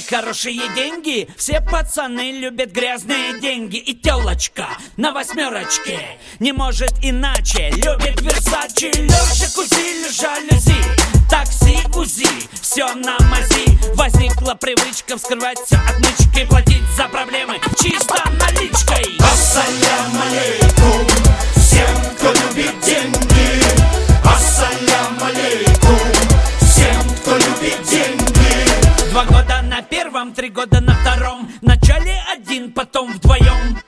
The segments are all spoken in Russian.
хорошие деньги. Все пацаны любят грязные деньги. И телочка на восьмерочке Не может иначе. Любит Версачи, Лёша Кузиль, жалюзи Такси, УЗИ, все на мази. Возникла привычка вскрывать все отмычкой Платить за проблемы чисто наличкой три года на втором. Вначале один, потом вдвоем.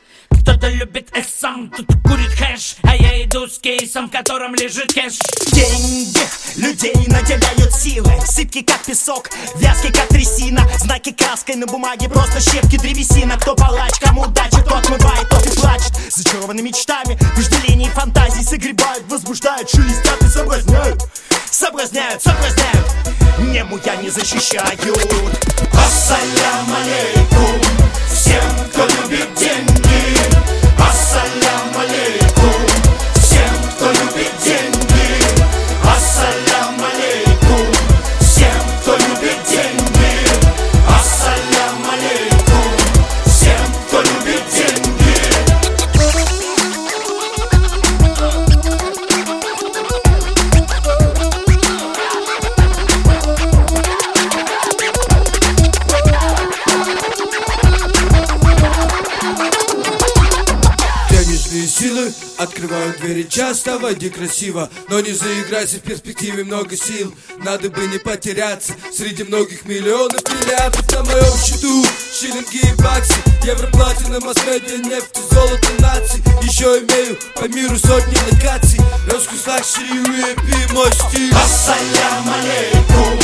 Кто-то любит эхсам, тут курит хэш. А я иду с кейсом, в котором лежит кэш. Деньги людей наделяют силы Сыпкий как песок, вязкий как трясина. Знаки краской на бумаге, просто щепки древесина. Кто палач, кому удача, тот смывает, тот и плачет. Зачарованы мечтами, вожделений фантазий Согребают, возбуждают, шелестят и соблазняют. Соблазняют, соблазняют Нему я не защищают Ассалям алейкум силы открывают двери часто, войди красиво Но не заиграйся, в перспективе много сил. Надо бы не потеряться среди многих миллионов миллиардов. На моем счету Шиллинги и баксы, евро, платина, масс-медиа, нефть золото наций Еще имею по миру сотни локаций Роскошь, luxury, VIP, мой стиль. Ассалям алейкум